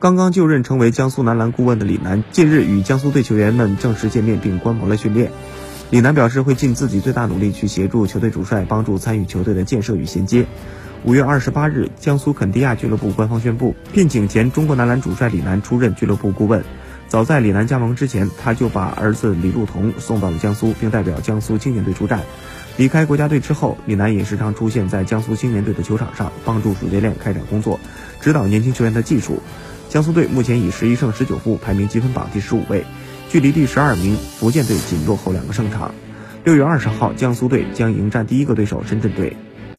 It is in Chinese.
刚刚就任成为江苏男篮顾问的李楠，近日与江苏队球员们正式见面并观摩了训练。李楠表示会尽自己最大努力去协助球队主帅，帮助参与球队的建设与衔接。五月二十八日，江苏肯迪亚俱乐部官方宣布聘请前中国男篮主帅李楠出任俱乐部顾问。早在李楠加盟之前，他就把儿子李路彤送到了江苏，并代表江苏青年队出战。离开国家队之后，李楠也时常出现在江苏青年队的球场上，帮助主教练开展工作，指导年轻球员的技术。江苏队目前以十一胜十九负排名积分榜第十五位，距离第十二名福建队仅落后两个胜场。六月二十号，江苏队将迎战第一个对手深圳队。